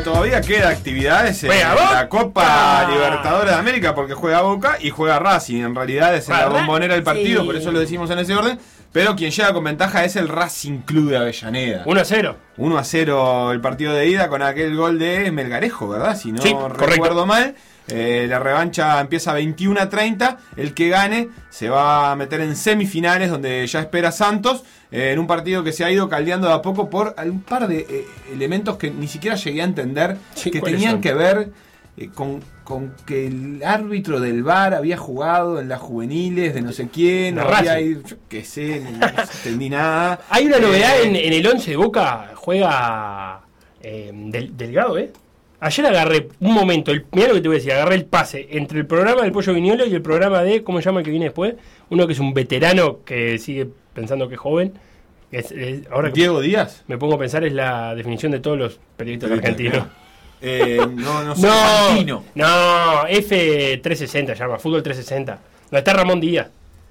Todavía queda actividades en Juega la. Copa Libertadores de América porque juega Boca y juega Racing. En realidad es en la bombonera del partido, por eso lo decimos en ese orden. Pero quien llega con ventaja es el Racing Club de Avellaneda. 1 a 0. 1 a 0 el partido de ida con aquel gol de Melgarejo, ¿verdad? Si no Sí, correcto. recuerdo mal. Eh, la revancha empieza 21 a 30. El que gane se va a meter en semifinales donde ya espera Santos. Eh, en un partido que se ha ido caldeando de a poco por un par de eh, elementos que ni siquiera llegué a entender. Sí, que ¿cuáles tenían son? que ver eh, con, con que el árbitro del VAR había jugado en las juveniles de no sé quién. De o había ido- yo qué sé, no entendí nada. Hay una novedad Eh, en, en el 11 de Boca. Juega del, Delgado, ¿eh? Ayer agarré un momento, el, mirá lo que te voy a decir, agarré el pase entre el programa del Pollo Viñolo y el programa de, ¿cómo se llama el que viene después? Uno que es un veterano que sigue pensando que es joven. Es- es- ahora que Diego Díaz. me pongo a pensar es la definición de todos los periodistas argentinos. Eh, no, no sé. No, no, F360 llama, Fútbol 360. Donde está Ramón Díaz.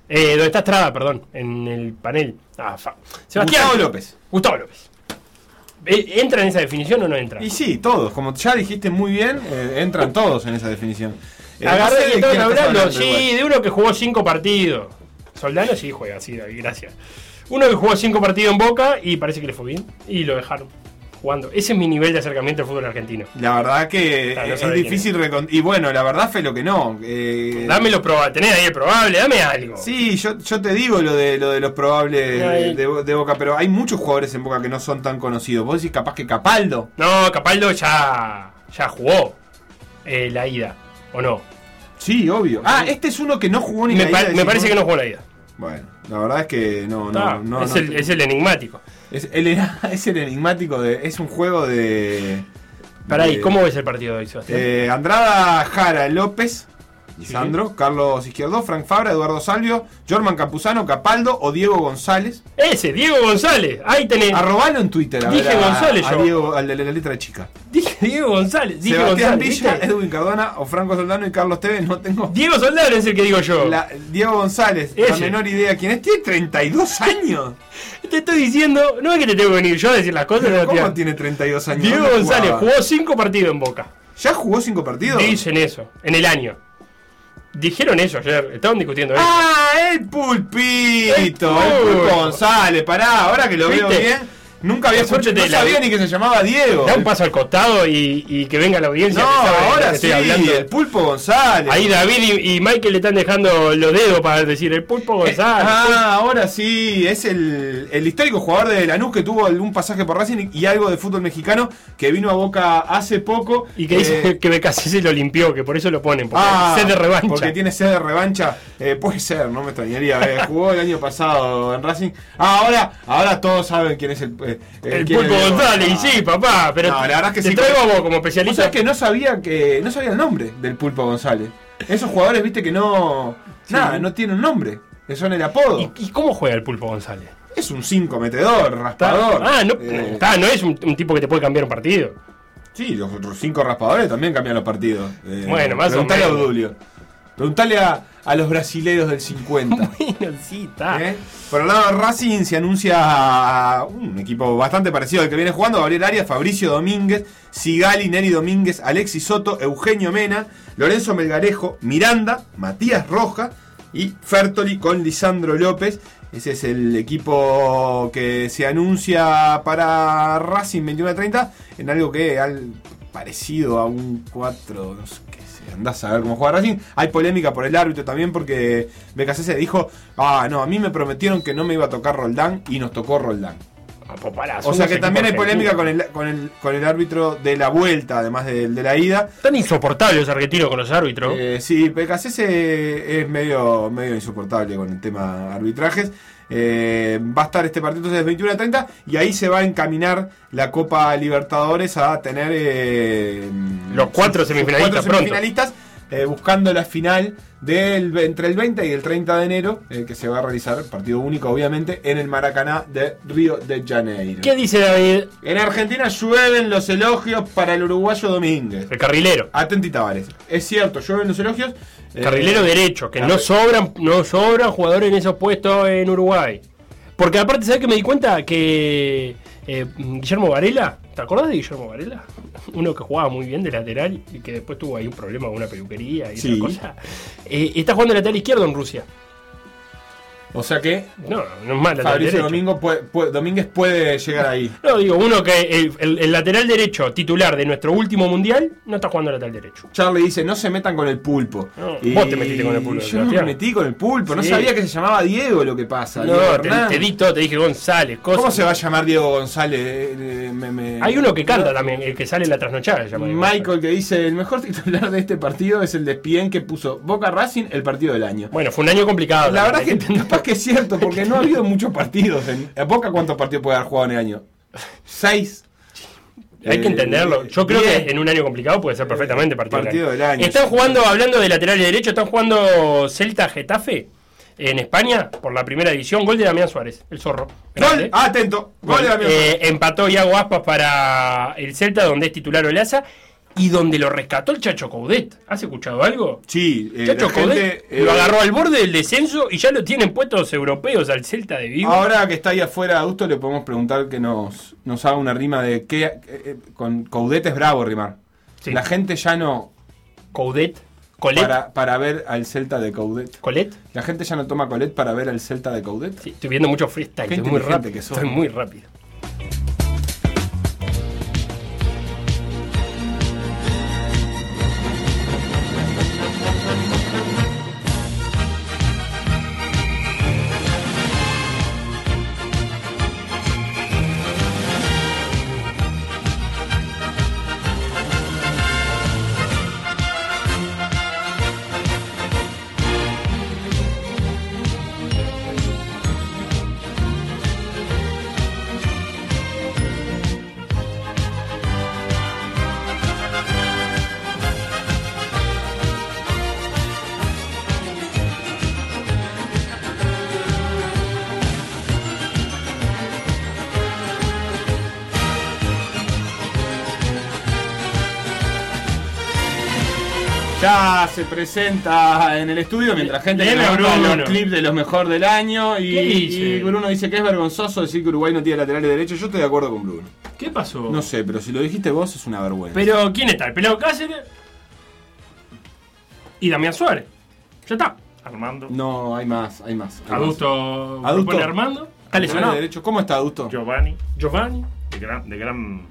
Eh, donde está Estrada, perdón, en el panel. Ah, fa- Sebastián Gustavo López. Gustavo López. Eh, ¿Entra en esa definición o no entra? Y sí, todos. Como ya dijiste muy bien, eh, entran todos en esa definición. Eh, no sé Agarré que estaban hablando, sí, de uno que jugó cinco partidos. Soldano sí juega, sí, David, gracias. Uno que jugó cinco partidos en Boca y parece que le fue bien. Y lo dejaron jugando. Ese es mi nivel de acercamiento al fútbol argentino. La verdad que no es difícil recon- Y bueno, la verdad fue lo que no. eh, Dame lo probable, tenés ahí el probable, dame algo. Sí, yo, yo te digo lo de lo de los probables de Boca, pero hay muchos jugadores en Boca que no son tan conocidos. Vos decís capaz que Capaldo. No, Capaldo ya, ya jugó eh, la ida, ¿o no? Sí, obvio. Ah, este es uno que no jugó ni Me, la pa- ida, me parece que no jugó la ida. Bueno, la verdad es que no, no, no. es, no el, te- es el enigmático. Es, el, es el enigmático de. Es un juego de. ¿y de- cómo ves el partido de hoy, Sebastián? eh, Andrada Jara López, Lisandro, Carlos Izquierdo, Frank Fabra, Eduardo Salvio, Jorman Campuzano, Capaldo o Diego González. Ese, Diego González, ahí tenés. Arrobalo en Twitter, a Dije ver, a- González a yo. Diego, al de la letra chica. Dije Diego González, dije Sebastián González. Villa, ¿viste? Edwin Cardona o Franco Soldano y Carlos Tevez, no tengo Diego Soldano es el que digo yo. la- Diego González, la menor idea quién es. Tiene 32 años. Te estoy diciendo, no es que te tengo que venir yo a decir las cosas. no, ¿Cómo tía. tiene 32 años? Diego ¿Dónde González jugaba? jugó cinco partidos en Boca. ¿Ya jugó 5 partidos? Dicen eso, en el año. Dijeron eso ayer, estaban discutiendo eso. ¡Ah, el pulpito! El El pulpo. González, pará, ahora que lo veo ¿Viste? bien. Nunca había escuchado, no la- sabía ni que se llamaba Diego. Da un paso al costado y, y que venga la audiencia. No, que sabe ahora que sí, estoy hablando. el pulpo González. Ahí David y, y Michael le están dejando los dedos para decir el pulpo Eh, González. ah, ahora sí, es el, el histórico jugador de Lanús que tuvo un pasaje por Racing y algo de fútbol mexicano que vino a Boca hace poco. y que dice Eh, que Becassi se lo limpió, que por eso lo ponen, porque Ah, sed de revancha. Porque tiene sed de revancha. Eh, puede ser, no me extrañaría. eh, jugó el año pasado en Racing. Ah, ahora, ahora todos saben quién es el. Eh, el pulpo González, y sí, papá, pero No, la verdad es que te sí, traigo a vos como Vos especialista. sabés que no sabía que. No sabía el nombre del pulpo González. Esos jugadores, viste, que no. Nada, no tienen nombre. Que son el apodo. ¿Y, y cómo juega el pulpo González? Es un 5 metedor, raspador. Ah, no, Eh, está, no es un, un tipo que te puede cambiar un partido. Sí, los otros 5 raspadores también cambian los partidos. Eh, Bueno, más o preguntale a menos. Obdulio. Preguntale a, a los brasileros del 50. Bueno, sí, está. ¿Eh? Por el lado de Racing se anuncia un equipo bastante parecido al que viene jugando. Gabriel Arias, Fabricio Domínguez, Sigali, Neri Domínguez, Alexis Soto, Eugenio Mena, Lorenzo Melgarejo, Miranda, Matías Roja y Fertoli con Lisandro López. Ese es el equipo que se anuncia para Racing 21 a 30 en algo que al parecido a un 4, no sé qué andás a ver cómo juega Racing. Hay polémica por el árbitro también porque BKC dijo, ah, no, a mí me prometieron que no me iba a tocar Roldán y nos tocó Roldán. O sea que también hay polémica con el, con, el, con el árbitro de la vuelta, además del de la ida. Tan insoportables los argentinos con los árbitros. Eh, sí, PKC es medio, medio insoportable con el tema arbitrajes. Eh, va a estar este partido entonces de 21 a 30 y ahí se va a encaminar la Copa Libertadores a tener eh, Los cuatro semifinalistas cuatro pronto. Eh, buscando la final del, entre el 20 y el 30 de enero, eh, que se va a realizar, partido único obviamente, en el Maracaná de Río de Janeiro. ¿Qué dice David? En Argentina llueven los elogios para el uruguayo Domínguez. El carrilero. Atenti Tavares. Es cierto, llueven los elogios. eh, Carrilero derecho, que no sobran, no sobran jugadores en esos puestos en Uruguay. Porque aparte, ¿sabes que me di cuenta? Que eh, Guillermo Varela, ¿te acordás de Guillermo Varela? Uno que jugaba muy bien de lateral y que después tuvo ahí un problema con una peluquería y Sí. otra cosa. Eh, está jugando de lateral izquierdo en Rusia. O sea que No, no es mal Fabricio. Domingo puede- puede- Domínguez puede llegar ahí. No, digo, uno que el, el- el lateral derecho titular de nuestro último mundial no está jugando lateral derecho. Charlie dice, no se metan con el pulpo. No, vos te metiste con el pulpo, Yo no me metí con el pulpo, no sabía que se llamaba Diego lo que pasa. No, te, te di todo, te dije González, cosas. ¿Cómo se va a llamar Diego González? Eh, eh, me- me- Hay uno que canta también, el que sale en la trasnochada. se llama Diego Michael que dice, el mejor titular de este partido es el de Spien que puso Boca Racing el partido del año. Bueno, fue un año complicado. La verdad que hay entender. capaz que es cierto, porque no ha habido muchos partidos. En, ¿A Boca cuántos partidos puede haber jugado en el año? Seis. Hay que Eh, entenderlo. Yo creo que en un año complicado puede ser perfectamente partido, Partido del año, Están jugando, hablando de lateral derecho, están jugando Celta Getafe en España por la primera división. Gol de Damián Suárez, el zorro. Gol, ah, atento. Gol de Damián Eh, empató Iago Aspas para el Celta, donde es titular Olaza. Y donde lo rescató el Chacho Coudet. ¿Has escuchado algo? Sí, eh, Chacho la gente, Coudet eh, lo agarró al borde del descenso y ya lo tienen puestos europeos al Celta de Vigo. Ahora que está ahí afuera, Augusto, le podemos preguntar que nos, nos haga una rima de qué. eh, con Coudet es bravo rimar. Sí. La gente ya no. Coudet. Colet. Para, para ver al Celta de Coudet. Colet. La gente ya no toma Colet para ver al Celta de Coudet. Sí, estoy viendo mucho freestyle. Qué Estoy muy rápido. que sos. Estoy muy rápido. Se presenta en el estudio mientras gente manda Bruno. los clips de los mejor del año. Y, Bruno dice que es vergonzoso decir que Uruguay no tiene laterales derechos. Yo estoy de acuerdo con Bruno. ¿Qué pasó? No sé, pero si lo dijiste vos es una vergüenza. Pero, ¿quién está? ¿El pelado Cáceres? Y Damián Suárez. Ya está. Armando. No, hay más, hay más. hay más. Adulto. Adulto. propone Armando. Está lesionado. derecho. ¿Cómo está Adusto? Giovanni, Giovanni. de gran, de gran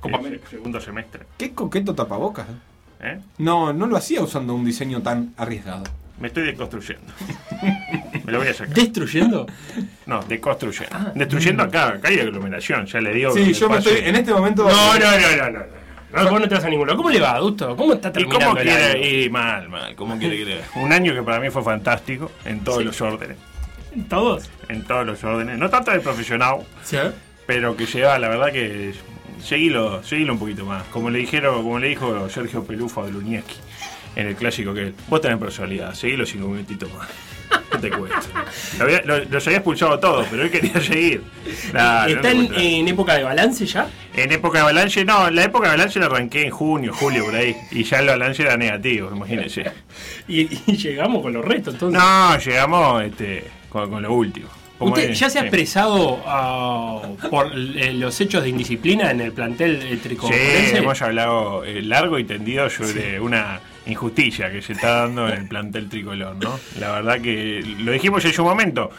Copa América. segundo semestre. Qué coqueto tapabocas. eh. ¿Eh? No, no lo hacía usando un diseño tan arriesgado. Me estoy deconstruyendo. Me lo voy a sacar. Destruyendo. No, deconstruyendo. Destruyendo acá, acá hay aglomeración, ya le digo. Sí, yo me estoy. En este momento. No, no, no, no, no. no. Vos no te vas a ningún lado. ¿Cómo le va, Adusto? ¿Cómo está ¿Y terminando cómo el año? quiere? Y mal, mal. ¿Cómo quiere que le Un año que para mí fue fantástico en todos Sí. los órdenes. ¿Todos? En todos los órdenes. No tanto de profesional, Sí. pero que lleva, la verdad que. Seguilo, seguilo un poquito más. Como le dijeron, como le dijo Sergio Pelufo a Lunieski en el clásico que vos tenés personalidad, seguilo cinco minutitos más. ¿Qué te cuesta? Lo había- lo- los había expulsado todos, pero él quería seguir. Nah, no ¿Está te en, época de balance ya? En época de Avalanche, no, la época de Avalanche la arranqué en junio, julio, por ahí. Y ya el Avalanche era negativo, imagínense. Y, y llegamos con los restos, entonces. No, llegamos este, con, con lo último. Como ¿Usted es, ya se ha expresado ah, por eh, los hechos de indisciplina en el plantel eh, Sí, tricolores? hemos hablado eh, largo y tendido sobre una injusticia que se está dando en el plantel tricolor, ¿no? La verdad que lo dijimos en su momento.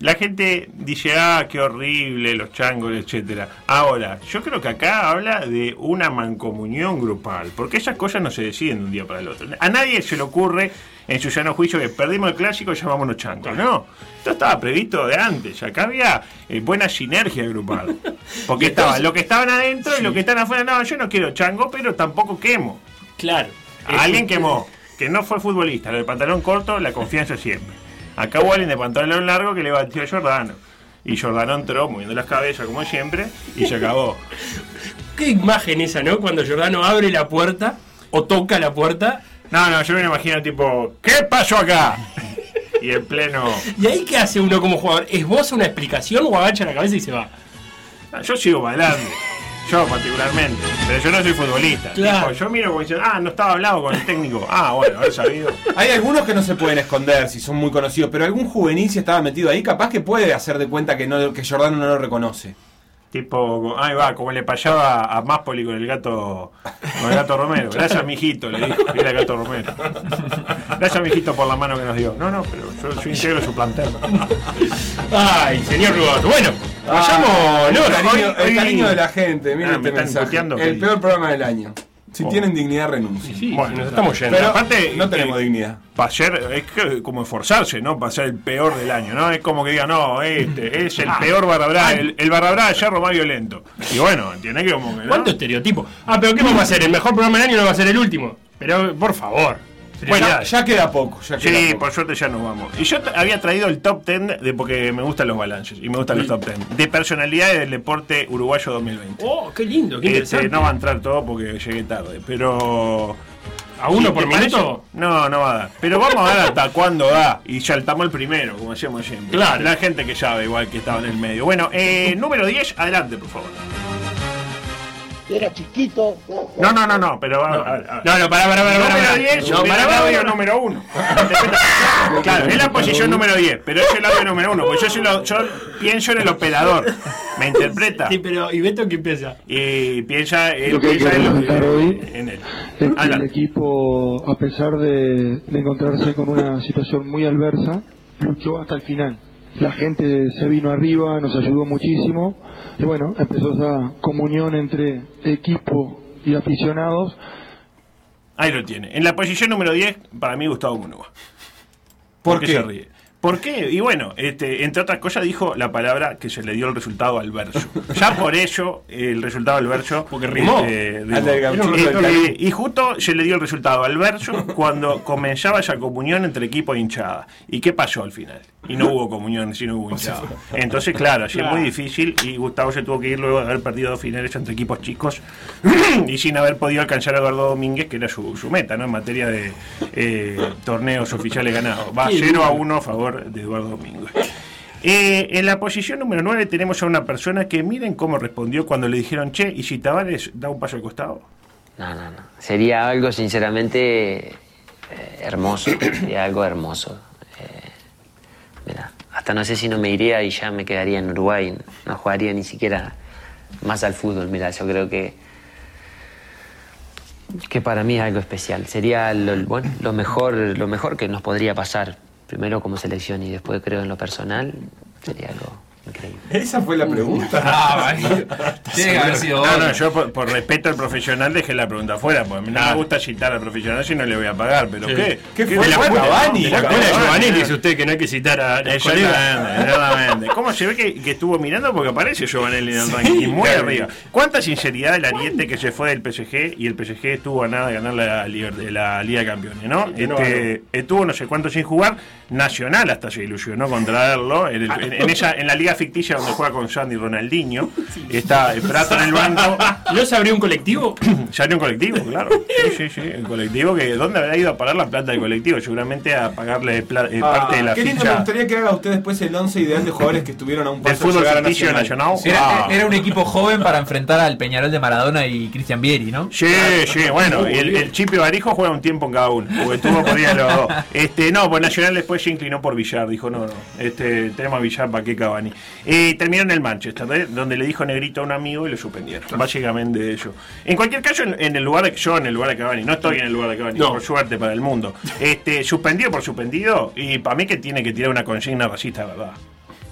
La gente dice, ah, qué horrible, los changos, etcétera. Ahora, yo creo que acá habla de una mancomunión grupal, porque esas cosas no se deciden de un día para el otro. A nadie se le ocurre en su llano juicio que perdimos el clásico y llamámonos changos. No, esto estaba previsto de antes. Acá había eh, buena sinergia grupal. Porque estaba lo que estaban adentro y lo que están afuera. No, yo no quiero chango, pero tampoco quemo. Claro. A alguien quemó, que no fue futbolista, lo de pantalón corto, la confianza siempre. Acá alguien de pantalón largo que le batió a Jordano. Y Jordano entró moviendo las cabezas como siempre y se acabó. Qué imagen esa, ¿no? Cuando Giordano abre la puerta o toca la puerta. No, no, yo me imagino tipo, ¿qué pasó acá? Y en pleno... ¿Y ahí qué hace uno como jugador? ¿Esboza una explicación o agacha la cabeza y se va? Yo sigo bailando. Yo particularmente. Pero yo no soy futbolista. Claro. Tipo, yo miro como diciendo, ah, no estaba hablado con el técnico. Ah, bueno, haber sabido. Hay algunos que no se pueden esconder si son muy conocidos, pero algún juvenil si estaba metido ahí, capaz que puede hacer de cuenta que no que Jordano no lo reconoce. Tipo, ahí va, como le payaba a Máspoli con el gato con el gato Romero. Gracias, mijito, le dijo. Era el gato Romero. Gracias, mijito, por la mano que nos dio. No, no, pero yo, yo integro su plantel. Ay, señor Rubato. Bueno, vayamos. no, el cariño, hoy- el hoy- cariño de la gente, miren Ah, este mensaje. El peor programa del año. Si Oh. tienen dignidad, renuncien. Sí, Bueno, nos estamos yendo. Pero aparte, no tenemos eh, dignidad. Para ser, es que como esforzarse, ¿no? Para ser el peor del año, ¿no? Es como que diga, no, este es el peor barra el, el barra brava de yerro más violento. Y bueno, tiene que como que, ¿no? ¿Cuánto estereotipo? Ah, pero ¿qué vamos a hacer? ¿El mejor programa del año no va a ser el último? Pero, por favor. Bueno, Seriedad. ya queda poco. Ya queda Sí, poco. por suerte ya nos vamos. Y yo había traído el top 10 de porque me gustan los balances y me gustan los top 10 de personalidades del deporte uruguayo 2020. Oh, qué lindo, qué Este, interesante. no va a entrar todo porque llegué tarde, pero ¿A uno Sí, por minuto? No, no va a dar. Pero vamos a ver hasta cuándo da. Y saltamos el primero, como hacíamos siempre. Claro. La gente que sabe, igual que estaba en el medio. Bueno, eh, número 10, adelante, por favor. Era chiquito. No, no, no, no, pero ver. No, no, pará, pará, pará. Número pará. 10, No, no, pará, pará, audio pará. número 1. claro, es la posición número 10, pero es el audio número 1, porque yo, soy lo- yo pienso en el operador. ¿Me interpreta? Sí, pero ¿y Beto qué piensa? Y piensa, él Lo que piensa que en, lo- hoy en él. es que el equipo, a pesar de, de encontrarse con una situación muy adversa, luchó hasta el final. La gente se vino arriba, nos ayudó muchísimo y bueno, empezó esa comunión entre equipo y aficionados Ahí lo tiene. En la posición número 10, para mí Gustavo Munúa. ¿Por qué qué? se ríe? ¿Por qué? Y bueno, este, entre otras cosas dijo la palabra que se le dio el resultado al verso. Ya por ello, el resultado al verso. Porque rimó. este, rimó. Eh, eh, y justo se le dio el resultado al verso cuando comenzaba esa comunión entre equipo e hinchada. ¿Y qué pasó al final? Y no hubo comunión, sino hubo hinchada. Entonces, claro, así es muy difícil y Gustavo se tuvo que ir luego de haber perdido dos finales entre equipos chicos y sin haber podido alcanzar a Eduardo Domínguez, que era su, su meta, ¿no? En materia de eh, torneos oficiales ganados. Va Qué 0 a duro. 1 a favor de Eduardo Domínguez. Eh, en la posición número 9 tenemos a una persona que miren cómo respondió cuando le dijeron, che, ¿y si Tavares da un paso al costado? No, no, no. Sería algo sinceramente eh, hermoso. Sería algo hermoso. Mira, hasta no sé si no me iría y ya me quedaría en Uruguay. No jugaría ni siquiera más al fútbol. Mira, yo creo que que para mí es algo especial. Sería lo, bueno, lo mejor, lo mejor que nos podría pasar. Primero como selección y después creo en lo personal. Sería algo increíble. Esa fue la pregunta. Ah, vale. Tiene que haber sido No, no, yo por, por respeto al profesional dejé la pregunta afuera, porque a mí no me gusta citar al profesional si no le voy a pagar, pero ¿qué? ¿Qué ¿Qué fue? de la? Cavani, De la puta, Giovanni dice usted que no hay que citar a. Exactamente. ¿Cómo se ve que, que estuvo mirando? Porque aparece Giovanelli en el ranking y muy arriba. ¿Cuánta sinceridad del Ariete que se fue del PSG y el PSG estuvo a nada de ganar la, Liber- la Liga de Campeones, no Este, estuvo no sé cuánto sin jugar. Nacional hasta se ilusionó con traerlo. En, el- en- en esa, en la liga ficticia donde juega con Sandy Ronaldinho. Está el Prato en el banco. ¿No se abrió un colectivo? Ya en un colectivo, claro. Sí, sí, sí. El colectivo que. ¿Dónde habrá ido a pagar la plata del colectivo? Seguramente a pagarle eh, Ah, parte de la qué lindo, me ficha gustaría que haga usted después el 11 ideal de jugadores que estuvieron a un paso de fútbol llegar a ficticio nacional. Era, Ah. era un equipo joven para enfrentar al Peñarol de Maradona y Cristian Vieri, ¿no? Sí, sí, bueno, y el, el Chipi Barijo juega un tiempo en cada uno, porque tuvo por día los dos. Este, no, pues Nacional después se inclinó por Villar, dijo, no, no, este, tenemos a Villar, ¿para qué Cavani? Eh, terminó en el Manchester, ¿eh? donde le dijo negrito a un amigo y lo suspendieron, básicamente eso. En cualquier caso, en, en el lugar de yo, en el lugar de Cavani, no estoy en el lugar de Cavani, No. por suerte para el mundo. Este, suspendido por suspendido, y para mí que tiene que tirar una consigna racista, ¿verdad?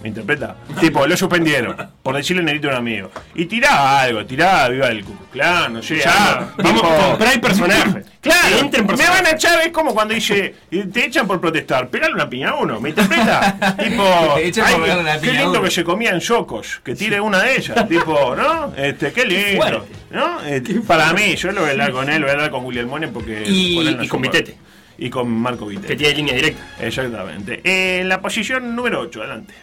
¿Me interpreta? tipo, lo suspendieron por decirle negrito a un amigo. Y tiraba algo, tiraba viva el Klan, no sé, Ya, vamos comprar personaje. Claro, me van a echar, es como cuando dice, eh, te echan por protestar, pegale una piña a uno, ¿me interpreta? tipo, Te echan por ay, pegarle una qué piña lindo uno. que se comían socos, que tire una de ellas, tipo, ¿no? Este, qué lindo. ¿no? Este, para mí, yo lo voy a hablar con él, voy a hablar con William Mone porque... Y- no y con. Vitete. Y con Marco Vitete. Que tiene línea directa. Exactamente. Eh, en la posición número 8, adelante.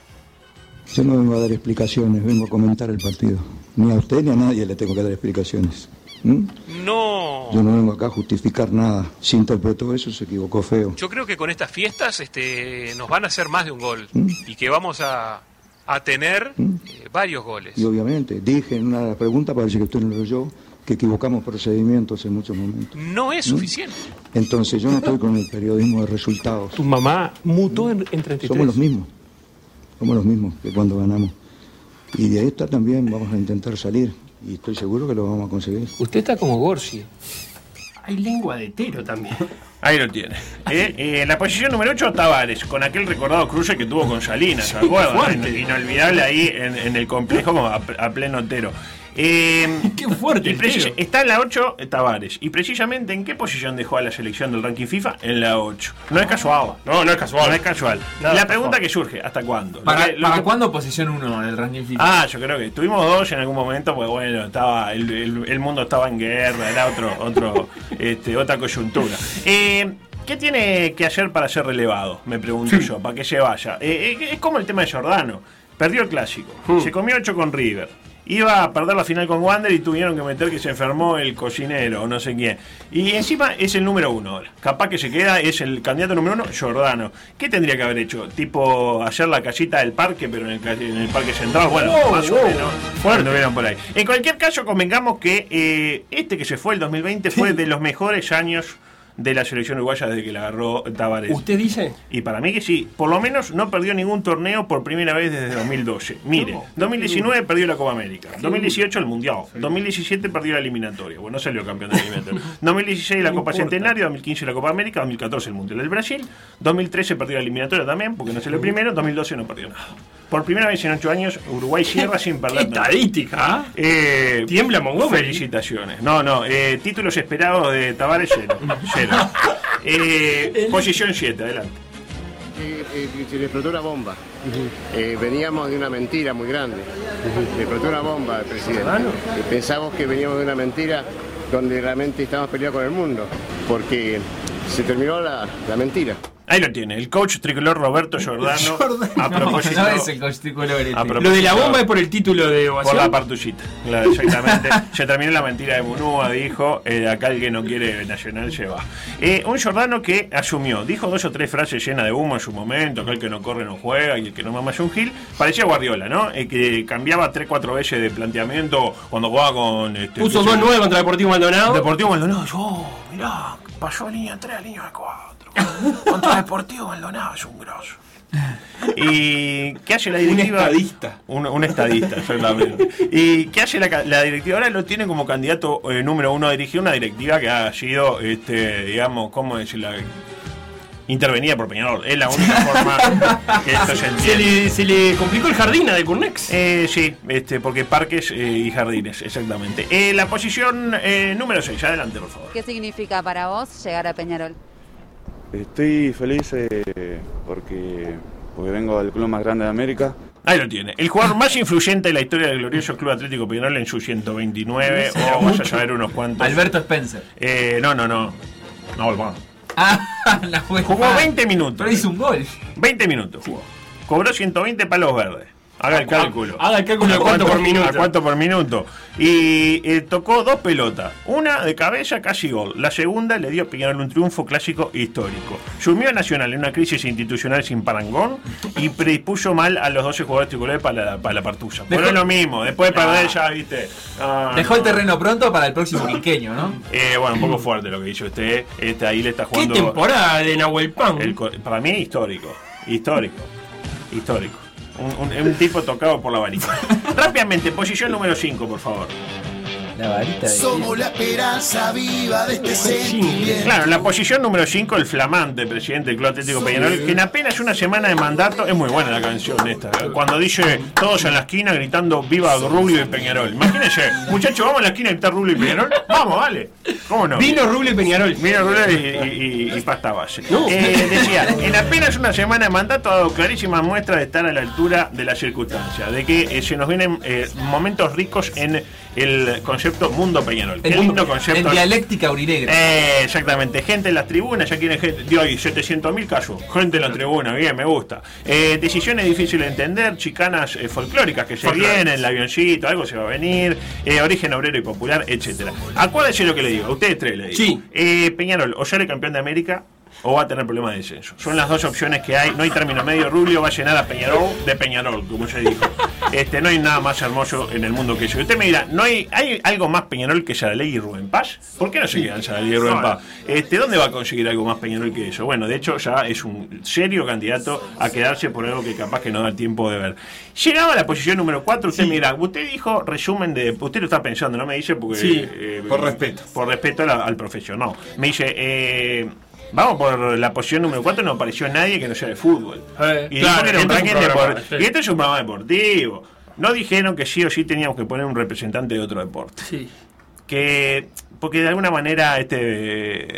Yo no vengo a dar explicaciones, vengo a comentar el partido. Ni a usted ni a nadie le tengo que dar explicaciones. ¿Mm? No. Yo no vengo acá a justificar nada. Si interpretó eso, se equivocó feo. Yo creo que con estas fiestas este, nos van a hacer más de un gol ¿Mm? y que vamos a, a tener eh, varios goles. Y obviamente, dije en una de las preguntas, parece que usted no lo oyó, que equivocamos procedimientos en muchos momentos. No es ¿Mm? suficiente. Entonces, yo no estoy con el periodismo de resultados. Tu mamá mutó en, en 33. Somos los mismos. Somos los mismos que cuando ganamos. Y de esta también vamos a intentar salir. Y estoy seguro que lo vamos a conseguir. Usted está como Gorsi. Hay lengua de tero también. Ahí lo tiene. Eh, eh, en la posición número 8, Tavares, con aquel recordado cruce que tuvo con Salinas, ¿se acuerdan? Inolvidable ahí en, en el complejo como a, a pleno tero. Eh, Qué fuerte el está en la 8 eh, Tavares. ¿Y precisamente en qué posición dejó a la selección del ranking FIFA? En la 8. No es casual. No, no es casual. No es casual. Nada la pregunta que surge, ¿hasta cuándo? Lo ¿Para, que- lo para que- cuándo posición 1 del ranking FIFA? Ah, yo creo que tuvimos dos en algún momento, pues bueno, estaba el, el- el mundo estaba en guerra, era otro, otro, este, otra coyuntura. Eh, ¿Qué tiene que hacer para ser relevado? Me pregunto yo, para que se vaya. Eh, eh, es como el tema de Giordano. Perdió el clásico, se comió 8 con River. Iba a perder la final con Wander y tuvieron que meter que se enfermó el cocinero o no sé quién. Y encima es el número uno ahora. Capaz que se queda, es el candidato número uno, Giordano. ¿Qué tendría que haber hecho? Tipo hacer la casita del parque, pero en el, en el parque central. Bueno, más o menos. Fuerte. vieron por ahí. En cualquier caso, convengamos que eh, este que se fue el 2020 fue de los mejores años de la selección uruguaya desde que la agarró Tavares. ¿Usted dice? Y para mí que sí, por lo menos no perdió ningún torneo por primera vez desde 2012. Mire, 2019 perdió la Copa América, 2018 el Mundial, 2017 perdió la eliminatoria, bueno, no salió campeón de eliminatoria. 2016 la Copa Centenario, 2015 la Copa América, 2014 el Mundial del Brasil, 2013 perdió la eliminatoria también, porque no salió primero, 2012 no perdió nada. Por primera vez en 8 años, Uruguay cierra sin perder nada. Estadística. ¿ah? Eh, Tiembla Montgomery. Felicitaciones. No, no, eh, títulos esperados de Tavares cero. cero. Eh, posición 7, adelante. se le explotó una bomba. Eh, veníamos de una mentira muy grande. Le explotó una bomba al presidente. Y pensamos que veníamos de una mentira donde realmente estábamos peleados con el mundo. Porque se terminó la, la mentira. Ahí lo tiene, el coach tricolor Roberto Giordano. A No, propósito, no es el coach tricolor este. a propósito- Lo de la bomba es por el título de por ovación. la partullita. Claro, exactamente. Se terminó la mentira de Munúa, dijo. eh, acá el que no quiere Nacional se va. Eh, un Giordano que asumió, dijo dos o tres frases llenas de humo en su momento. Acá el que no corre no juega y el que no mama es un gil. Parecía Guardiola, ¿no? Eh, que cambiaba tres, cuatro veces de planteamiento cuando jugaba con. Este, Puso qué sé yo, 2-9 contra Deportivo Maldonado. Deportivo Maldonado, yo, mirá, pasó a línea 3 a línea 4. Contra Deportivo Maldonado es un grosso. ¿Y qué hace la directiva? estadista. Un, un estadista, exactamente. ¿Y qué hace la, la directiva? Ahora lo tiene como candidato eh, número uno a dirigir una directiva que ha sido, este, digamos, ¿cómo decirlo? Intervenida por Peñarol. Es la única forma que esto se Se entiende. le, se le complicó el jardín a de Curnex. Eh, sí, este, porque parques eh, y jardines, exactamente. Eh, la posición eh, número 6, adelante, por favor. ¿Qué significa para vos llegar a Peñarol? Estoy feliz eh, porque, porque vengo del club más grande de América. Ahí lo tiene. El jugador más influyente de la historia del glorioso Club Atlético Peñarol en su 129 o vaya a saber unos cuantos. Alberto Spencer. Eh, no, no, no. No, el Ah, la. Jugó 20 minutos. Pero hizo un gol. 20 minutos jugó. Cobró 120 palos verdes. Haga el cálculo. Haga el cálculo de ¿A cuánto por minuto. ¿A cuánto por minuto? Y eh, tocó dos pelotas. Una de cabeza casi gol. La segunda le dio a Peñarol un triunfo clásico histórico. Sumió a Nacional en una crisis institucional sin parangón y predispuso mal a los 12 jugadores tricolores para la, para la partusa. Pero Dejó- es lo mismo. Después de perder ya, viste. Ah, Dejó el no. terreno pronto para el próximo quinqueño, ¿no? Eh, bueno, un poco fuerte lo que hizo usted. Este, ahí le está ¿Qué jugando. temporada de Nahuel Pan? El para mí histórico, histórico, histórico. Un, un- un tipo tocado por la varita. Rápidamente, posición número 5, por favor. La varita de Somos la esperanza viva de este sentimiento. Claro, en la posición número 5, el flamante presidente del Club Atlético Peñarol, que en apenas una semana de mandato, es muy buena la canción esta, cuando dice todos en la esquina gritando viva Rubio y Peñarol. Imagínense, muchachos, vamos a la esquina a gritar Rubio y Peñarol. Vamos, vale. ¿Cómo no? Vino Rubio y Peñarol. Vino Rubio y, y- y- y pasta base. Eh, decía, en apenas una semana de mandato ha dado clarísimas muestras de estar a la altura de las circunstancias, de que eh, se nos vienen eh, momentos ricos en el concepto mundo Peñarol. En, lindo concepto. en dialéctica urinegra. Eh, exactamente, gente en las tribunas, ya quieren gente, de hoy 700.000 casos, gente en la tribuna, bien, me gusta. Eh, decisiones difíciles de entender, chicanas eh, folclóricas que se vienen, el avioncito, algo se va a venir, eh, origen obrero y popular, etcétera. Acuérdense lo que le digo, a ustedes tres le digo. Sí. Eh, Peñarol, o sale campeón de América o va a tener problemas de descenso. Son las dos opciones que hay, no hay término medio. Rubio va a llenar a Peñarol de Peñarol, como se dijo. Este, no hay nada más hermoso en el mundo que eso. Usted me dirá, ¿no hay, hay algo más Peñarol que Saraley y Rubén Paz? ¿Por qué no se quedan Saraley y Rubén Paz? Este, ¿Dónde va a conseguir algo más Peñarol que eso? Bueno, de hecho ya es un serio candidato a quedarse por algo que capaz que no da tiempo de ver. Llegaba a la posición número 4, usted me dirá, usted dijo resumen de... Usted lo está pensando, no me dice porque... Sí, eh, por respeto. Por respeto a la- al profesional. Me dice, eh, vamos por la posición número 4, no apareció nadie que no sea de fútbol. Eh, y claro, este es un ranking programa, depor- sí. Y este es un programa deportivo. No dijeron que sí o sí teníamos que poner un representante de otro deporte. Sí. Que porque de alguna manera este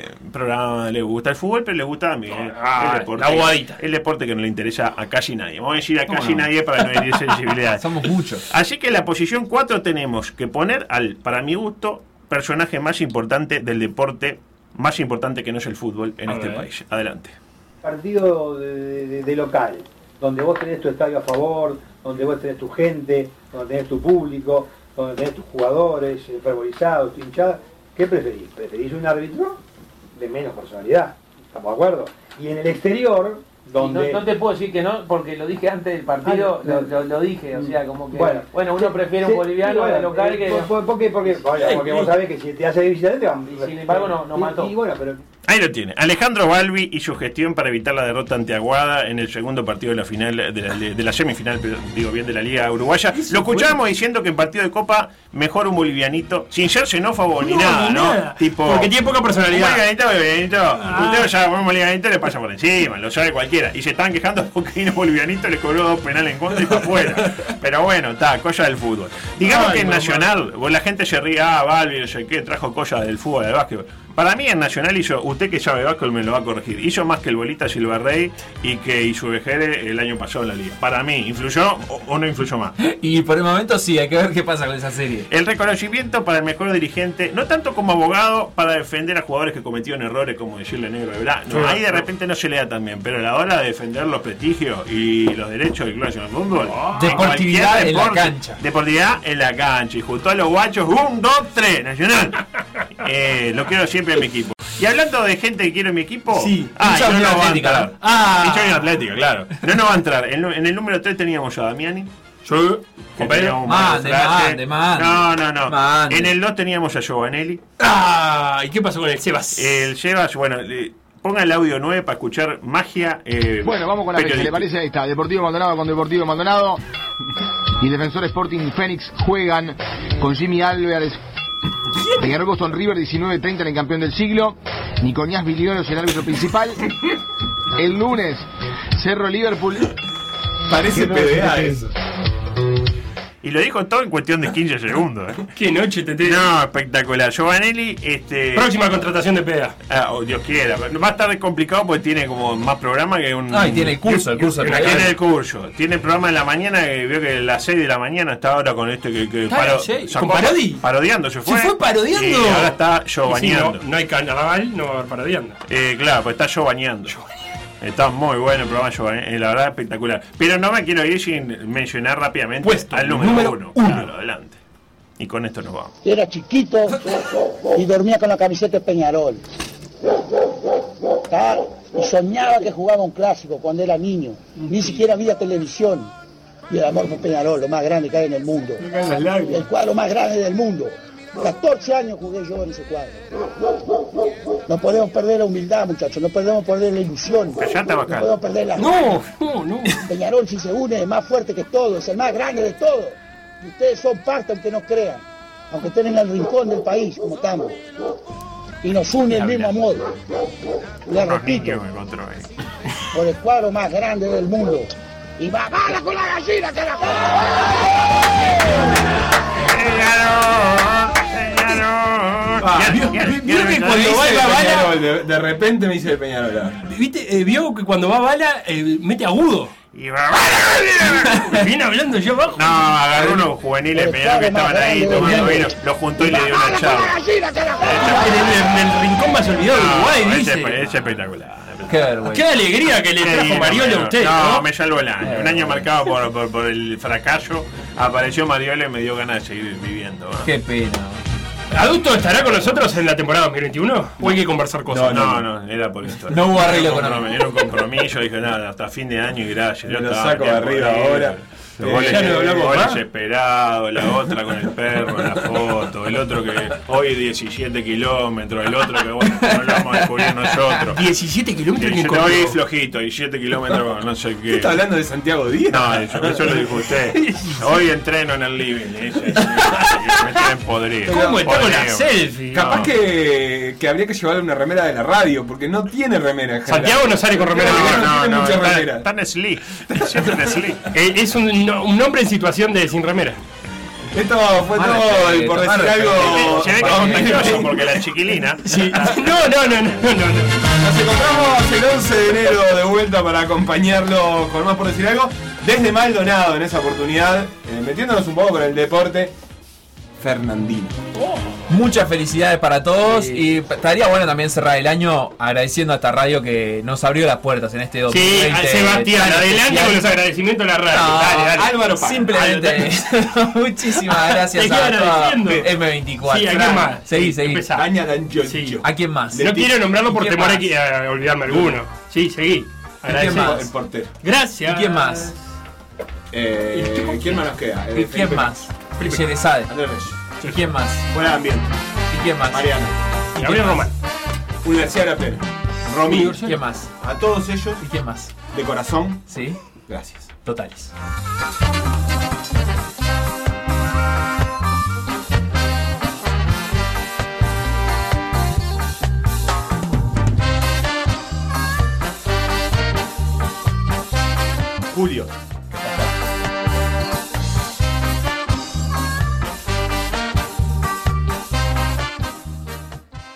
eh, programa le gusta el fútbol, pero le gusta también Ah, el deporte. la. El deporte que no le interesa a casi nadie. Vamos a decir a ¿Cómo casi no? nadie para no herir sensibilidad. Somos muchos. Así que en la posición 4 tenemos que poner al, para mi gusto, personaje más importante del deporte, más importante que no es el fútbol en A este ver. país. Adelante. partido de, de- de local, donde vos tenés tu estadio a favor, donde vos tenés tu gente, donde tenés tu público, donde tenés tus jugadores eh, fervorizados, tu hinchada, ¿qué preferís? ¿Preferís un árbitro de menos personalidad? ¿Estamos de acuerdo? Y en el exterior, donde... No, no te puedo decir que no, porque lo dije antes del partido, Ah, lo, no. lo- lo dije, o sea, como que. Bueno, Bueno, uno prefiere un boliviano bueno, de local eh, que. Porque, porque, porque vos sabés que si te hace visitante te van Y sin embargo no- nos y- mató. Y, bueno, pero Ahí lo tiene. Alejandro Balbi y su gestión para evitar la derrota ante Aguada en el segundo partido de la final de la, de la semifinal, digo bien, de la Liga Uruguaya. Lo escuchamos diciendo que en partido de Copa mejor un bolivianito, sin ser xenófobo ni No, nada, ni ¿no? nada. Tipo, Porque tiene poca personalidad. Un bolivianito, bolivianito. Ah. Usted ya un bolivianito le pasa por encima, lo sabe cualquiera. Y se están quejando porque vino bolivianito, le cobró dos penales en contra y para afuera. Pero bueno, está, cosa del fútbol. Digamos Ay, que en. Nacional, la gente se ríe, ah, Balbi, no sé qué, trajo cosas del fútbol, del básquetbol. Para mí en Nacional hizo, usted que sabe básquetbol me lo va a corregir, hizo más que el Bolita Silva Rey y que hizo Vejere el año pasado en la liga. Para mí, ¿influyó o, o no influyó más? Y por el momento sí, hay que ver qué pasa con esa serie. El reconocimiento para el mejor dirigente, no tanto como abogado para defender a jugadores que cometieron errores, como decirle negro de verdad. No, Sí. ahí de repente no se le da tan bien, pero a la hora de defender los prestigios y los derechos del Club Nacional Fútbol. en Deportividad en la cancha. Deportividad en la cancha. Y justo a los guachos, un, dos, tres, Nacional. Eh, lo quiero siempre en mi equipo. Y hablando de gente que quiero en mi equipo, Sí, ah, no, va a entrar. Ah. Atlética, claro. No, no va a entrar. En, en el número 3 teníamos a Damiani. tenía un Mande, mande, mande. No, no, no. En el 2 teníamos a Giovanelli. Ah, ¿y qué pasó con el Sebas? El Sebas, bueno, le- ponga el audio 9 para escuchar magia. eh, Bueno, vamos con la fecha, ¿le parece? Ahí está, Deportivo Maldonado con Deportivo Maldonado. Y Defensor Sporting Fénix juegan con Jimmy Álvarez. Peñarol Boston River 19-30 en el campeón del siglo. Nicoñás Viliolos el árbitro principal. El lunes, Cerro Liverpool. Parece PDA eso. Y lo dijo todo en cuestión de 15 segundos. ¿eh? Qué noche te te- No, espectacular. Giovanelli, este. Próxima contratación de PEDA. Ah, oh, Dios quiera. Va a estar complicado porque tiene como más programa que un. Ah, y tiene el curso, el curso de Tiene el curso. Tiene el programa en la mañana que veo que a las 6 de la mañana está ahora con este que. seis, con Parodi. Parodiando se fue. Se fue parodiando. Y ahora está Y si Giovanniando. no, no hay carnaval, no va a haber parodiando. Eh, claro, pues está Giovanniando. Está muy bueno el programa Giovanni, eh, la verdad espectacular. Pero no me quiero ir sin mencionar rápidamente Puesto al número, número uno. uno. Claro, adelante. Y con esto nos vamos. Era chiquito y dormía con la camiseta de Peñarol. Y soñaba que jugaba un clásico cuando era niño. Ni siquiera había televisión. Y el amor por Peñarol, lo más grande que hay en el mundo. El cuadro más grande del mundo. 14 años jugué yo en ese cuadro. No podemos perder la humildad, muchachos. No podemos perder la ilusión. Callate, no podemos perder la No, no, no. Peñarol si se une es más fuerte que todo, es el más grande de todos. Y ustedes son parte aunque no crean. aunque estén en el rincón del país, como estamos. Y nos une el mismo amor. Le repito, por el cuadro más grande del mundo. Y va bala con la gallina que la vio- que cuando va la bala, de, de repente me dice el Peñarola. ¿Viste? Eh, vio que cuando va bala eh, mete agudo. Y va Viene hablando yo abajo. No, agarró unos juveniles Peñarol que estaban ahí tomando vino, los juntó y le dio una charla. En el, rincón más olvidado de Uruguay, dice. ese es espectacular. Qué vergüenza. Qué alegría que le trajo Mariole a usted, No, ¿no? me salvó el año. Un año marcado por, por, por el fracaso. Apareció Mariole y me dio ganas de seguir viviendo. ¿no? Qué pena. ¿Adulto estará con nosotros en la temporada 2021? ¿O hay que conversar cosas? No, no, no, era por esto. No hubo arreglo compromiso, Era un compromiso, dije nada, hasta fin de año y gracias. Yo lo saco de arriba ahora. Los Eh, goles, ya no hablamos goles más. esperados, la otra con el perro, la foto, el otro que hoy 17 kilómetros, el otro que bueno, no lo vamos a descubrir nosotros. 17 kilómetros 17, corrió. hoy flojito, 17 kilómetros con no sé qué. ¿Qué está hablando de Santiago Díaz? No, eso, eso lo dijo usted. Hoy entreno en el living. Ese, ese, me tienen podrido. ¿Cómo está con la selfie? Capaz No. que, que habría que llevarle una remera de la radio, porque no tiene remera en. Santiago no sale con remera No, no, No, no, mucha está, está en sleep. Eh, es un, no- un hombre en situación de sin remera. Esto fue todo respeto, por decir algo. Se ve que es contagioso porque la chiquilina. Sí. No, no, no, no, no, no. Nos encontramos el 11 de enero de vuelta para acompañarlo con más por decir algo. Desde Maldonado en esa oportunidad, eh, metiéndonos un poco con el deporte. Fernandino. Muchas felicidades para todos y estaría bueno también cerrar el año agradeciendo a esta radio que nos abrió las puertas en este 2020. Sí, a Sebastián, adelante especial. con los agradecimientos a la radio. No, dale, dale. Álvaro Paz. Simplemente, muchísimas gracias a toda agradeciendo. M24. Sí, ¿a quién más? Seguí, Sí, seguí. Sí. ¿A quién más? No quiero nombrarlo por ¿Y quién temor a, más? que- a olvidarme alguno. Sí, seguí. Agradecido. más? El portero. Gracias. ¿Y quién más? Eh, ¿Quién más nos queda? Eh, ¿Y quién más? Felipe. Yerezade. Andrés Reyes. ¿Y quién más? Fuera de ambiente. ¿Y quién más? Mariana. Y Gabriel Román. Universidad de la Plena. ¿Y quién más? A todos ellos, ¿Y quién más? de corazón, ¿Sí? gracias. Totales. Julio.